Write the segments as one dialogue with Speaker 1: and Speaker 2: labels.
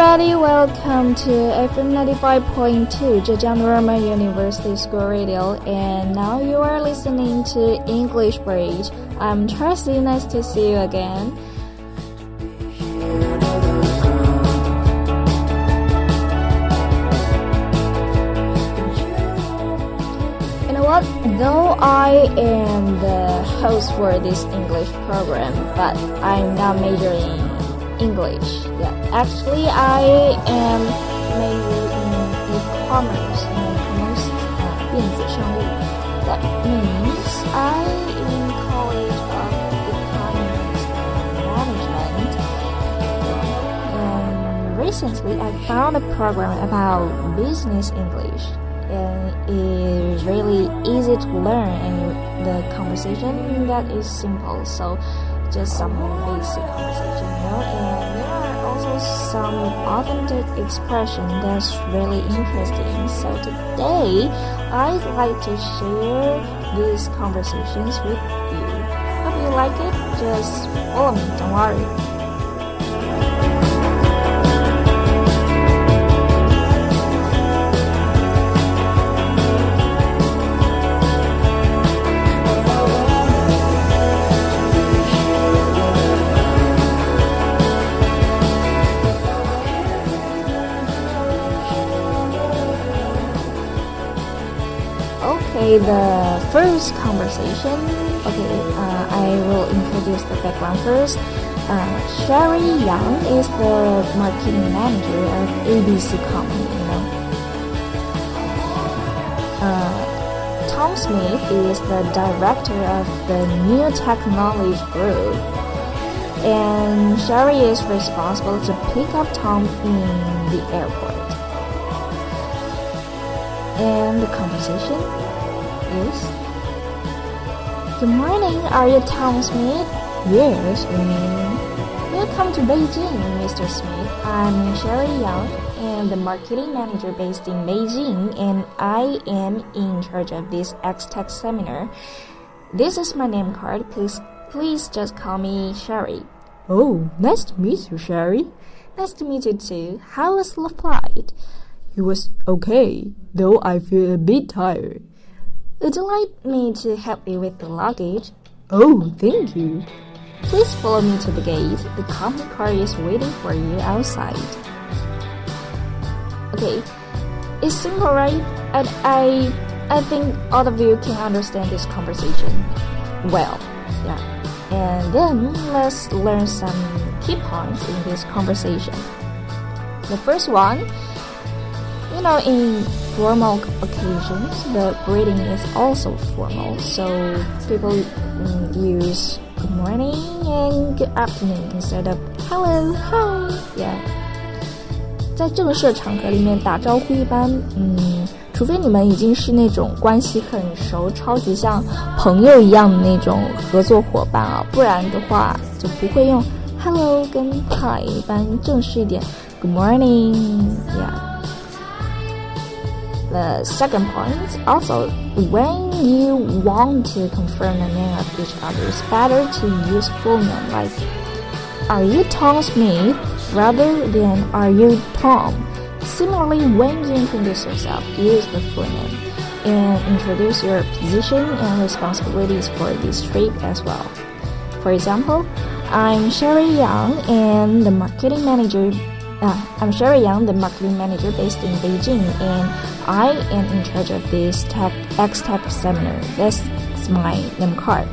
Speaker 1: Everybody. Welcome to FM 95.2 Zhejiang Normal University School Radio. And now you are listening to English Bridge. I'm Tracy. Nice to see you again. You know what? Though I am the host for this English program, but I'm not majoring English. Yeah, actually, I am major in e-commerce and commerce, uh, 电子商务. That means I in College of Economics and Management. And recently, I found a program about business English, and it's really easy to learn, and the conversation that is simple. So just some basic conversation, you know, and there are also some authentic expression that's really interesting. So today, I'd like to share these conversations with you. Hope you like it. Just follow me, don't worry. The first conversation. Okay, uh, I will introduce the background first. Uh, Sherry Yang is the marketing manager of ABC Company. You know, uh, Tom Smith is the director of the New Technology Group, and Sherry is responsible to pick up Tom in the airport. And the conversation is Good morning, are you Tom Smith? Yes, mm. Welcome to Beijing, Mr. Smith. I'm Sherry Yang, and the marketing manager based in Beijing, and I am in charge of this X-Tech seminar. This is my name card. Please, please just call me Sherry.
Speaker 2: Oh, nice to meet you, Sherry.
Speaker 1: Nice to meet you too. How was the flight?
Speaker 2: It was okay, though I feel a bit tired.
Speaker 1: Would you like me to help you with the luggage?
Speaker 2: Oh, thank you.
Speaker 1: Please follow me to the gate. The company car is waiting for you outside. Okay, it's simple, right? And I, I think all of you can understand this conversation well. Yeah. And then let's learn some key points in this conversation. The first one, you know, in formal occasions, the greeting is also formal. So people mm, use good morning and good afternoon instead of hello, hi, yeah. 在正式场合里面打招呼，一般，嗯，除非你们已经是那种关系很熟、超级像朋友一样的那种合作伙伴啊，不然的话就不会用 hello 跟 hi，一般正式一点，good morning，yeah。 The second point, also, when you want to confirm the name of each other, it's better to use full name like, are you Tom Smith rather than are you Tom? Similarly, when you introduce yourself, use the full name and introduce your position and responsibilities for this trip as well. For example, I'm Sherry Yang and the marketing manager uh, I'm Sherry Yang, the marketing manager based in Beijing, and I am in charge of this tech, X-Tech seminar. That's my name card.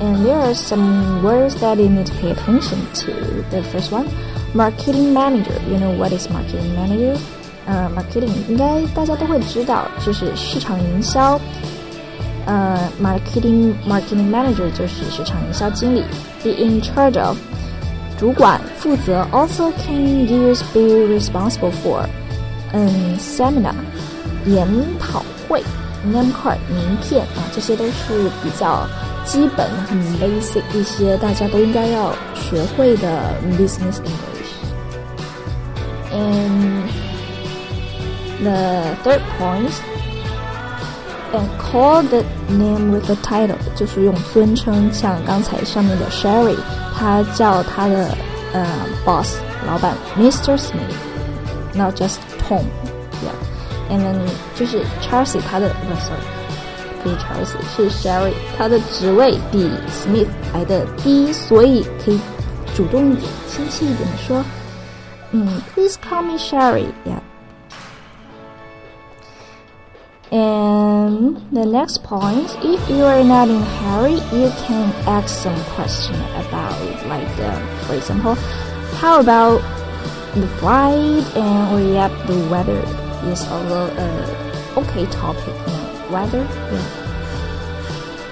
Speaker 1: And there are some words that you need to pay attention to. The first one, marketing manager. You know what is marketing manager? 呃、uh,，marketing 应该大家都会知道，就是市场营销。呃、uh,，marketing marketing manager 就是市场营销经理，be in charge of 主管 负责 also can use be responsible for，嗯，seminar 研讨会 name card 名片啊，这些都是比较基本、很 basic 一些大家都应该要学会的 business English。And the third point and call the name with the title，就是用尊称，像刚才上面的 Sherry。他叫他的 呃 boss 老板 Mr. Smith，not just Tom，yeah，and then 就是 Chelsea 他的不 sorry，非 Chelsea 是 Sherry，他的职位比 Smith 来的低，所以可以主动一点、亲切一点的说，嗯，Please call me Sherry，yeah。 And the next point, if you are not in a hurry, you can ask some question about, like, uh, for example, how about the flight and or yeah, the weather is also a okay topic. You know, weather, yeah.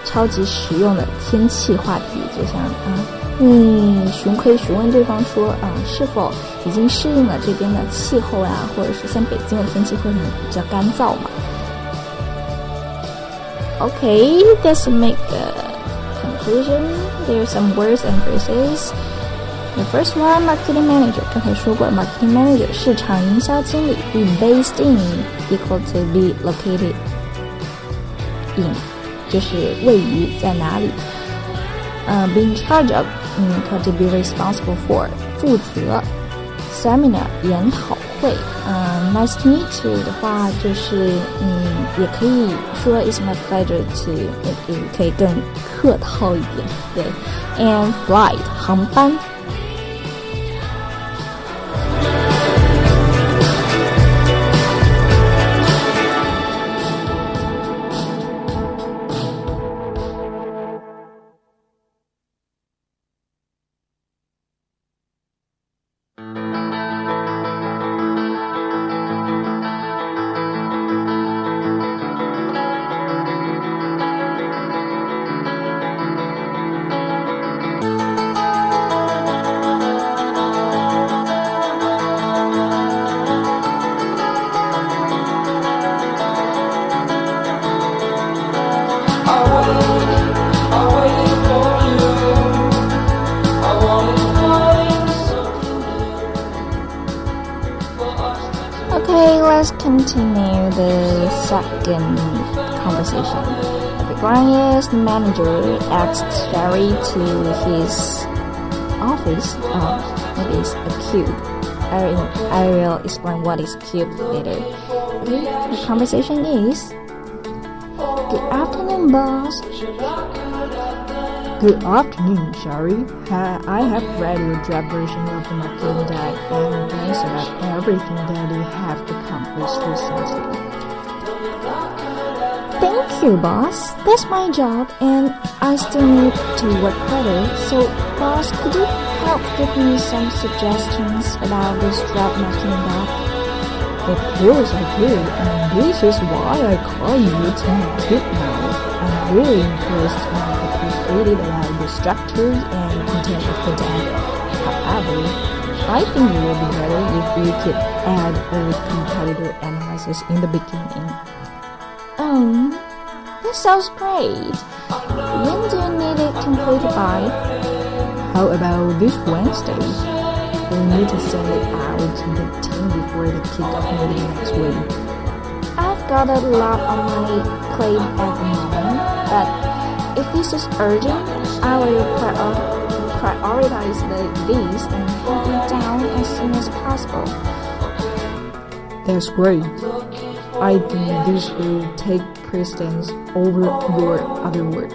Speaker 1: 超级实用的天气话题，就像啊，你询可以询问对方说啊，是否已经适应了这边的气候呀，或者是像北京的天气会很比较干燥嘛 ？Okay, let's make a conclusion. There are some words and phrases. The first one, marketing manager. 刚才说过，marketing manager 市场营销经理，be based in equal to be located in，就是位于在哪里。呃、uh,，be in charge of，嗯，可 to be responsible for，负责。Seminar 研讨会，嗯 ，Nice to meet you 的话就是，嗯，也可以说 It's my pleasure to，也可以更客套一点，对。And flight 航班。 Continue the second conversation. The ground manager asks Sherry to his office. Uh, oh, maybe it's a cube. I, I will explain what is cube later. Okay, the conversation is Good afternoon, boss.
Speaker 2: Good afternoon, Sherry. I have read your version of the marketing deck and thanks about everything that you have accomplished recently.
Speaker 1: Thank you, boss. That's my job, and I still need to work harder. So, boss, could you help give me some suggestions about this draft marketing deck?
Speaker 2: Of course I could, and this is why I call you to tip now. I'm really impressed by the created around the structures and content of the deck. However, I think it would be better if we could add a competitor analysis in the beginning.
Speaker 1: Um, that sounds great. When do you need it completed by?
Speaker 2: How about this Wednesday? We need to send it out to the team before the kickoff meeting next week.
Speaker 1: I've got a lot on my plate at the moment, but if this is urgent, I will prior- prioritize the, these and have it down as soon as possible.
Speaker 2: That's great. I think this will take precedence over your other work.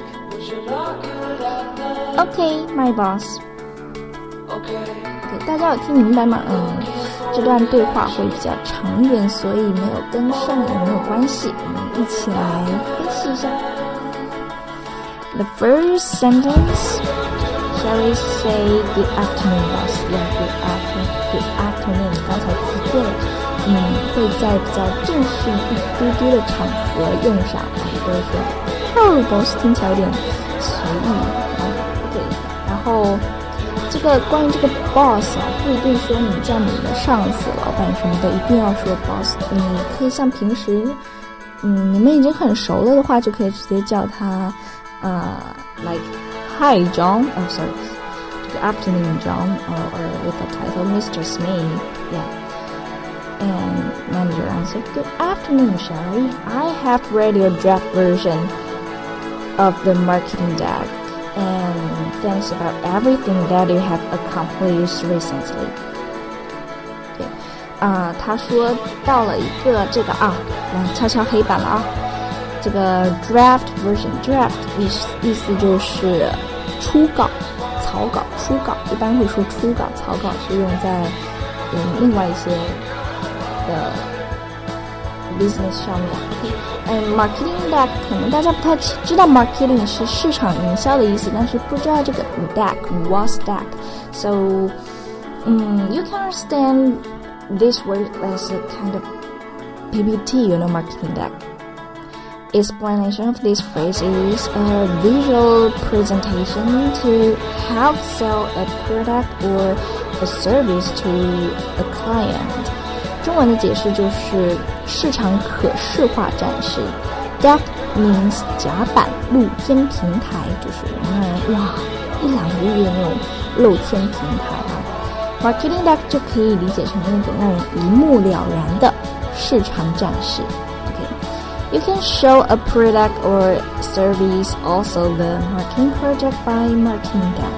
Speaker 1: Okay, my boss. 大家有听明白吗？嗯，这段对话会比较长一点，所以没有跟上也没有关系。我们一起来分析一下。The first sentence, shall we say good afternoon, boss? Yeah, good afternoon. Good afternoon. 刚才提过了，嗯，会在比较正式一丢丢的场合用上，啊，或者说 hello, boss，听起来有点随意啊。对，然后。这个关于这个 boss 啊，不一定说你叫你的上司、老板什么的一定要说 boss，你可以像平时，嗯，你们已经很熟了的话，就可以直接叫他，呃，like Hi John，哦，sorry，Good afternoon John，or or with the title Mr. Smith，yeah。And manager answered, Good afternoon, Sherry. I have read your draft version of the marketing deck and thanks about everything that you have accomplished recently. 啊，他说到了一个这个啊，来敲敲黑板了啊，这个 draft version，draft 意思意思就是初稿、草稿、初稿，一般会说初稿、草稿是用在嗯另外一些的 business 上面。 嗯，marketing deck 可能大家不太知道，marketing 是市场营销的意思，但是不知道这个 deck，what's deck，so 嗯，you can understand。this word as a kind of PPT, you know, marketing deck. Explanation of this phrase is a visual presentation to help sell a product or a service to a client. 中文的解释就是市场可视化展示。Deck means 甲板、露天平台，就是让人哇一览无余的那种露天平台啊。Marketing deck 就可以理解成那种让人一目了然的市场展示。Okay, you can show a product or service also the marketing project by marketing deck.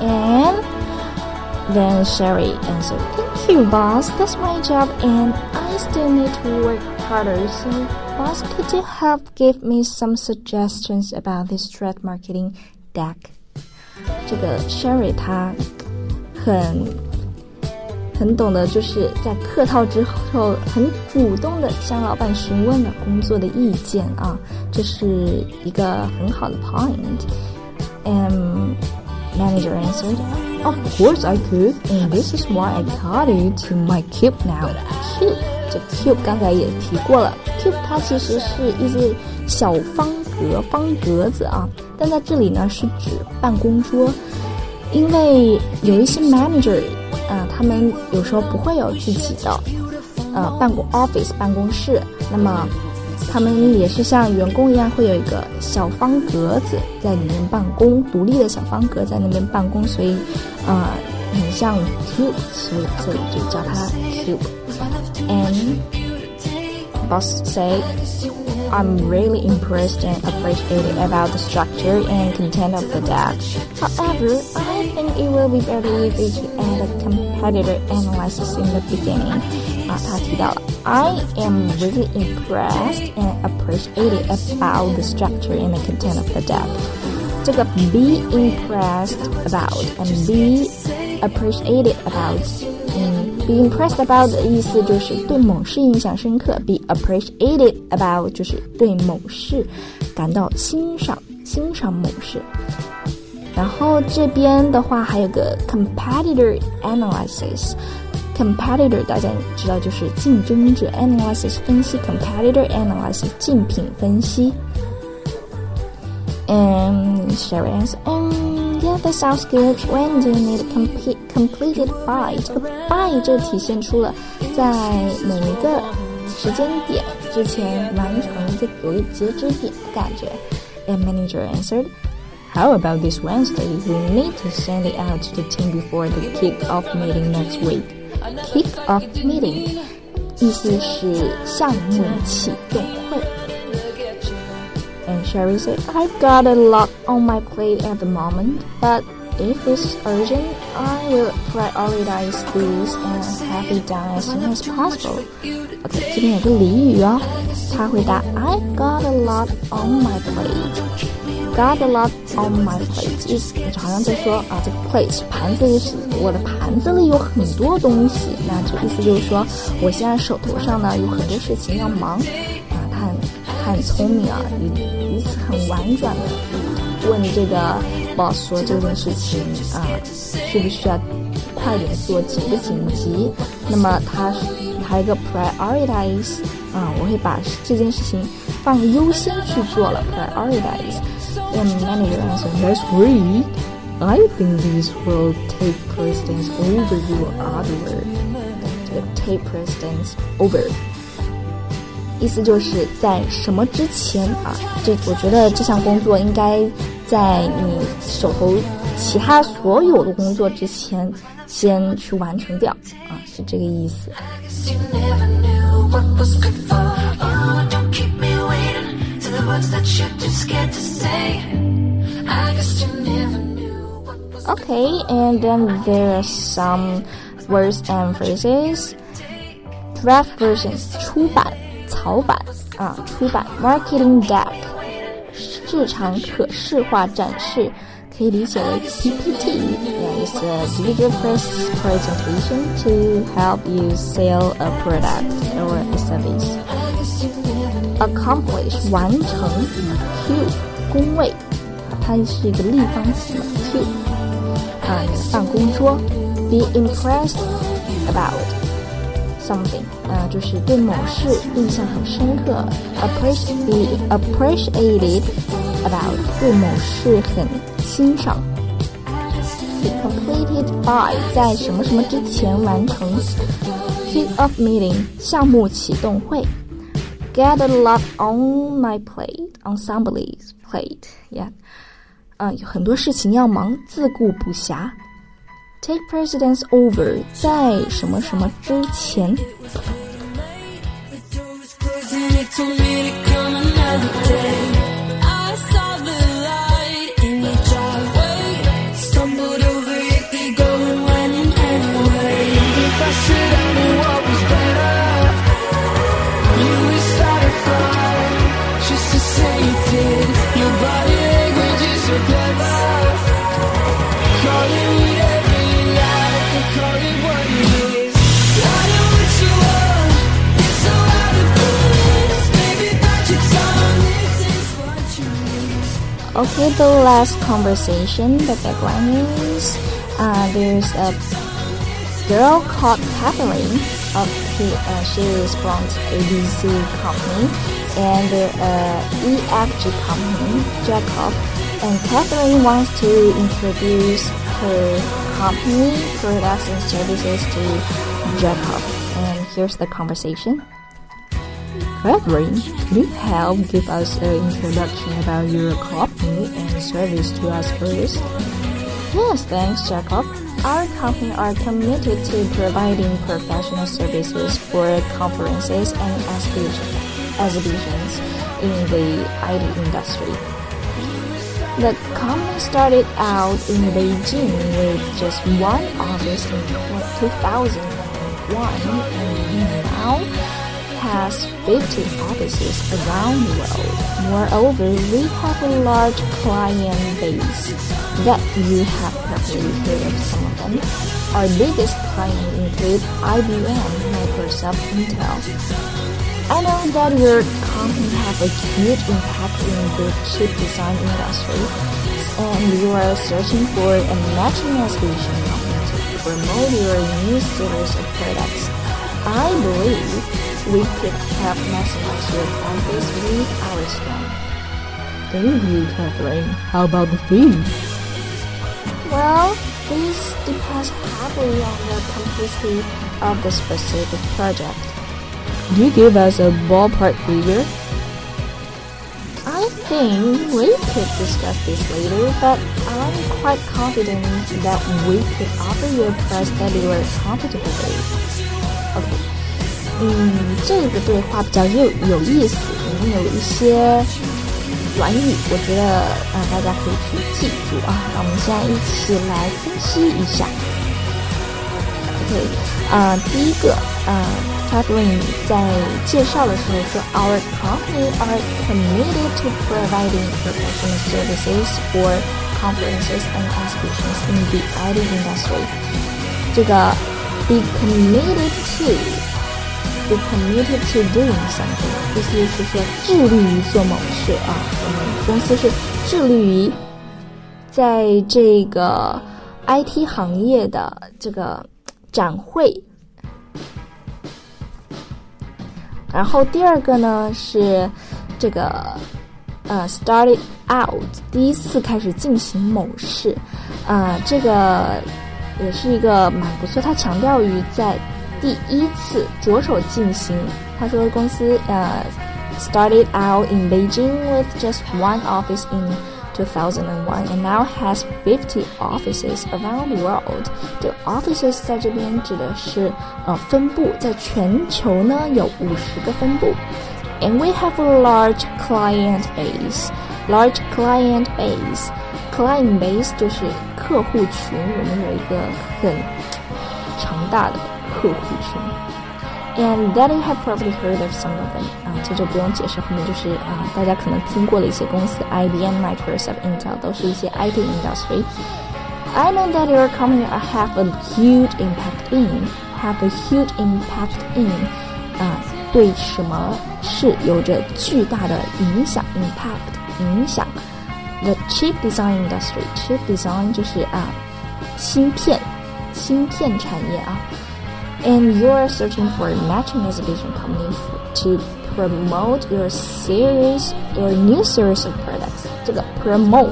Speaker 1: And then Sherry answered, Thank you, boss. That's my job, and I still need to work harder. So, boss, could you help give me some suggestions about this threat marketing deck? 这个 Sherry 他很很懂得，就是在客套之后，很主动的向老板询问了工作的意见啊，这是一个很好的 point。And manager answered, "Of course I could, and this is why I called to my cube now." Cube，这 cube 刚才也提过了，cube 它其实是一只小方格、方格子啊。但在这里呢，是指办公桌，因为有一些 manager 啊，他们有时候不会有自己的呃办公 office 办公室，那么他们也是像员工一样，会有一个小方格子在里面办公，独立的小方格在那边办公，所以啊，很像 cube，所以这里就叫它 cube。And boss say. I'm really impressed and appreciated about the structure and content of the deck. However, I think it will be better if we add a competitor analysis in the beginning. 啊，他提到了 I am really impressed and appreciated about the structure and the content of the deck. 这个 be impressed about and be appreciated about 嗯，be impressed about 的意思就是对某事印象深刻；be appreciated about 就是对某事感到欣赏，欣赏某事。然后这边的话还有个 competitor analysis。 competitor 大家知道就是竞争者，analysis 分析，competitor analysis 竞品分析。And Sherry answers, Yeah, that sounds good. When do you need complete completed by? 这个 by 就体现出了在某一个时间点之前完成这有一截止点的感觉。And manager answered. How about this Wednesday? We need to send it out to the team before the kick-off meeting next week. Kick-off meeting 意思是项目启动会。and Sherry said, I've got a lot on my plate at the moment, but if it's urgent, I will prioritize this and have it done as soon as possible. OK，这边有个俚语哦，他回答 I've got a lot on my plate。 Got a lot on my plate，意思好像在说啊，这个 plate 盘子里是，我的盘子里有很多东西。那这意思就是说，我现在手头上呢有很多事情要忙啊。他。很他很聪明啊，以以此很婉转的问这个 boss 说这件事情啊，需不需要快点做，紧不紧急？那么他他一个 prioritize 啊，我会把这件事情放优先去做了 prioritize。And manager answered, "That's great. I think this will take precedence over your other work." 这个 take precedence over。意思就是在什么之前啊？这我觉得这项工作应该在你手头其他所有的工作之前先去完成掉啊，是这个意思。Okay, and then there are some words and phrases. Draft versions 出版草版啊，出版 marketing deck 市场可视化展示，可以理解为 PPT. Yeah, it's a digital press presentation to help you sell a product or a service. Accomplish 完成 Q 工位，它是一个立方体嘛 Q 啊，办公桌。Be impressed about something 啊，就是对某事印象很深刻。Appreciate be appreciated about 对某事很欣赏。Be completed by 在什么什么之前完成。Kick off meeting 项目启动会。Get a lot on my plate on somebody's plate. Yeah. 啊，有很多事情要忙，自顾不暇。Take precedence over，在什么什么之前。 Okay, the last conversation, the background is uh, there's a girl called Catherine. Of uh, she is from ABC company and the uh, EFG company, Jacob. And Catherine wants to introduce her company products and services to Jacob. And here's the conversation.
Speaker 2: Catherine, could you help give us an introduction about your company and service to us first?
Speaker 1: Yes, thanks, Jacob. Our company are committed to providing professional services for conferences and exhibitions in the IT industry. The company started out in Beijing with just one office in 2001 and now has 50 offices around the world. Moreover, we have a large client base that you have probably heard of some of them. Our biggest clients include IBM, Microsoft, Intel. I know that your company has a huge impact in the chip design industry, and you are searching for a matching solution company to promote your new series of products. I believe we could help maximize your profits with our strength.
Speaker 2: Thank you, Catherine. How about the fee?
Speaker 1: Well, this depends heavily on the complexity of the specific project.
Speaker 2: Could you give us a ballpark figure?
Speaker 1: I think we could discuss this later, but I'm quite confident that we could offer you a price that you are comfortable with. 嗯，这个对话比较有有意思，里面有一些短语，我觉得啊大家可以去记住啊。那我们现在一起来分析一下。OK，啊，第一个啊 c a t h e r i n e 在介绍的时候说，Our company are committed to providing professional services for conferences and exhibitions in the IT industry。这个 be committed to。Be committed to doing something，意思就是说致力于做某事啊。我们公司是致力于在这个 IT 行业的这个展会。然后第二个呢是这个呃，started out，第一次开始进行某事啊，这个也是一个蛮不错。它强调于在。第一次着手进行。他说，公司呃、uh, started out in Beijing with just one office in 2001 and now has 50 offices around the world. 这 offices 在这边指的是呃分布，在全球呢有五十个分布。And we have a large client base. Large client base. Client base 就是 客户群，我们有一个很强大的 客户群。And that you have probably heard of some of them 啊，这就不用解释，后面就是啊，大家可能听过的一些公司，IBM、Microsoft、Intel 都是一些 IT industry。I know that your company have a huge impact in, have a huge impact in 啊，对什么是有着巨大的影响？impact 影响。The chip design industry, chip design 就是啊，芯片，芯片产业啊。 And you're searching for a matching exhibition company to promote your series, your new series of products. 这个 promote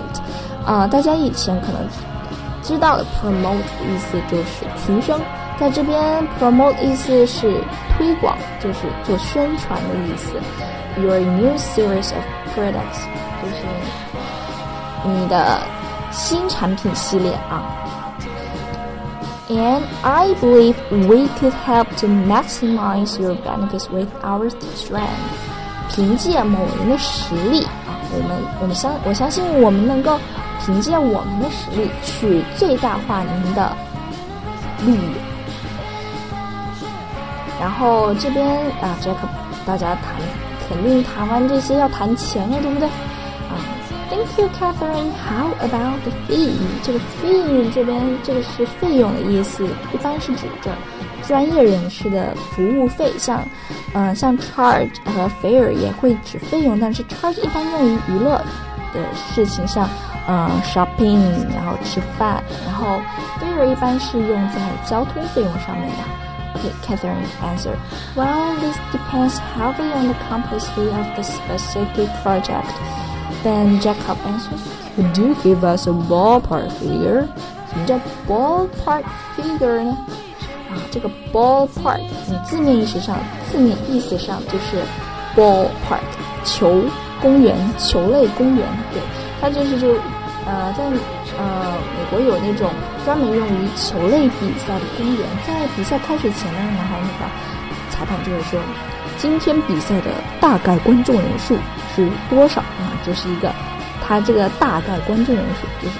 Speaker 1: 啊，大家以前可能知道的 promote 意思就是提升，在这边 promote 意思是推广，就是做宣传的意思。Your new series of products 就是你的新产品系列啊。 And I believe we could help to maximize your benefits with our strength. 凭借某人的实力啊，我们我们相我相信我们能够凭借我们的实力去最大化您的利益。然后这边啊，Jack，大家谈肯定谈完这些要谈钱了，对不对？啊，Thank you, Catherine. How about the fee？这个 fee 这边这个是费用的意思，一般是指着专业人士的服务费，像嗯像 charge 和 fare 也会指费用，但是 charge 一般用于娱乐的事情，像嗯 shopping，然后吃饭，然后 fare 一般是用在交通费用上面的。Okay, Catherine answered. Well, this depends heavily on the complexity of the specific project. Then Jacob answered.
Speaker 2: Could you give us a ballpark figure?
Speaker 1: 什么叫 ballpark figure 呢？啊，这个 ballpark，你字面意思上，字面意思上就是 ballpark 球公园，球类公园。对，它就是就呃在呃美国有那种。专门用于球类比赛的公园，在比赛开始前呢，然后那个裁判就会说，今天比赛的大概观众人数是多少啊？这是一个，它这个大概观众人数就是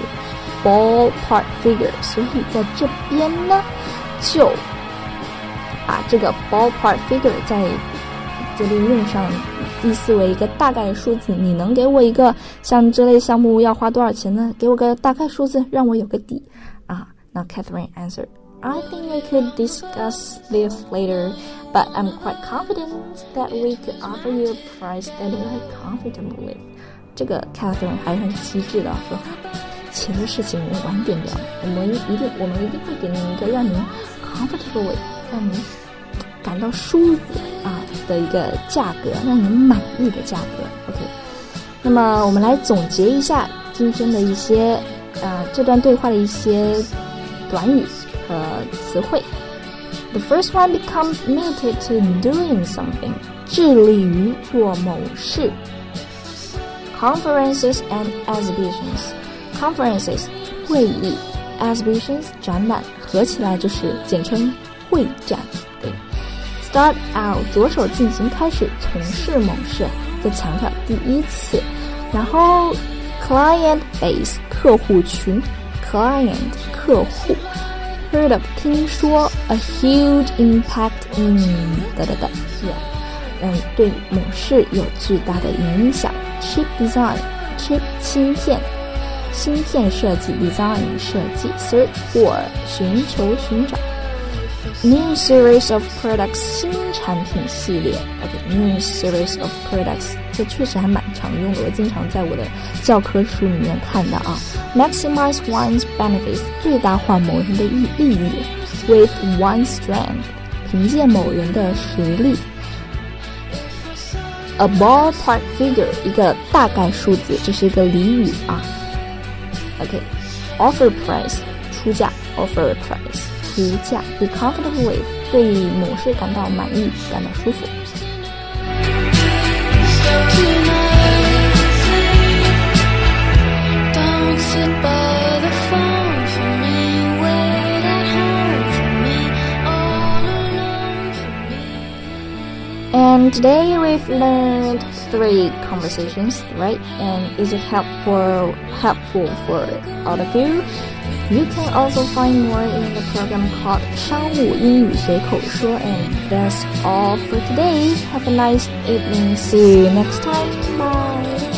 Speaker 1: ballpark figure，所以在这边呢，就把这个 ballpark figure 在这里用上，意思为一个大概数字。你能给我一个像这类项目要花多少钱呢？给我个大概数字，让我有个底。啊。那 Catherine answered, I think we could discuss this later, but I'm quite confident that we could offer you a price that you are comfortable with. 这个 Catherine 还很机智的说，钱的事情我们晚点聊，我们一定我们一定会给您一个让您 comfortable 让您感到舒服啊的一个价格，让您满意的价格。OK，那么我们来总结一下今天的一些。呃，这段对话的一些短语和词汇。The first one become committed to doing something，致力于做某事。Conferences and exhibitions，conferences 会议，exhibitions 展览，合起来就是简称会展。对，start out 着手进行，开始从事某事，再强调第一次，然后。Client base 客户群，client 客户 ，heard of 听说，a huge impact in 哒哒哒，嗯，对某事有巨大的影响。Chip design，chip 芯片，芯片设计，design 设计，search for 寻求寻找。New series of products 新产品系列，OK，new series of products 这确实还蛮常用的，我经常在我的教科书里面看到啊。Maximize one's benefits 最大化某人的益利益，with one's strength 凭借某人的实力。A ballpark figure 一个大概数字，这是一个俚语啊。OK，offer price 出价，offer price。出价，be comfortable with，对某事感到满意，感到舒服。And today we've learned three conversations, right? And is it helpful helpful for all of you? You can also find more in the program called 商务英语随口说 and that's all for today. Have a nice evening. See you next time. Bye.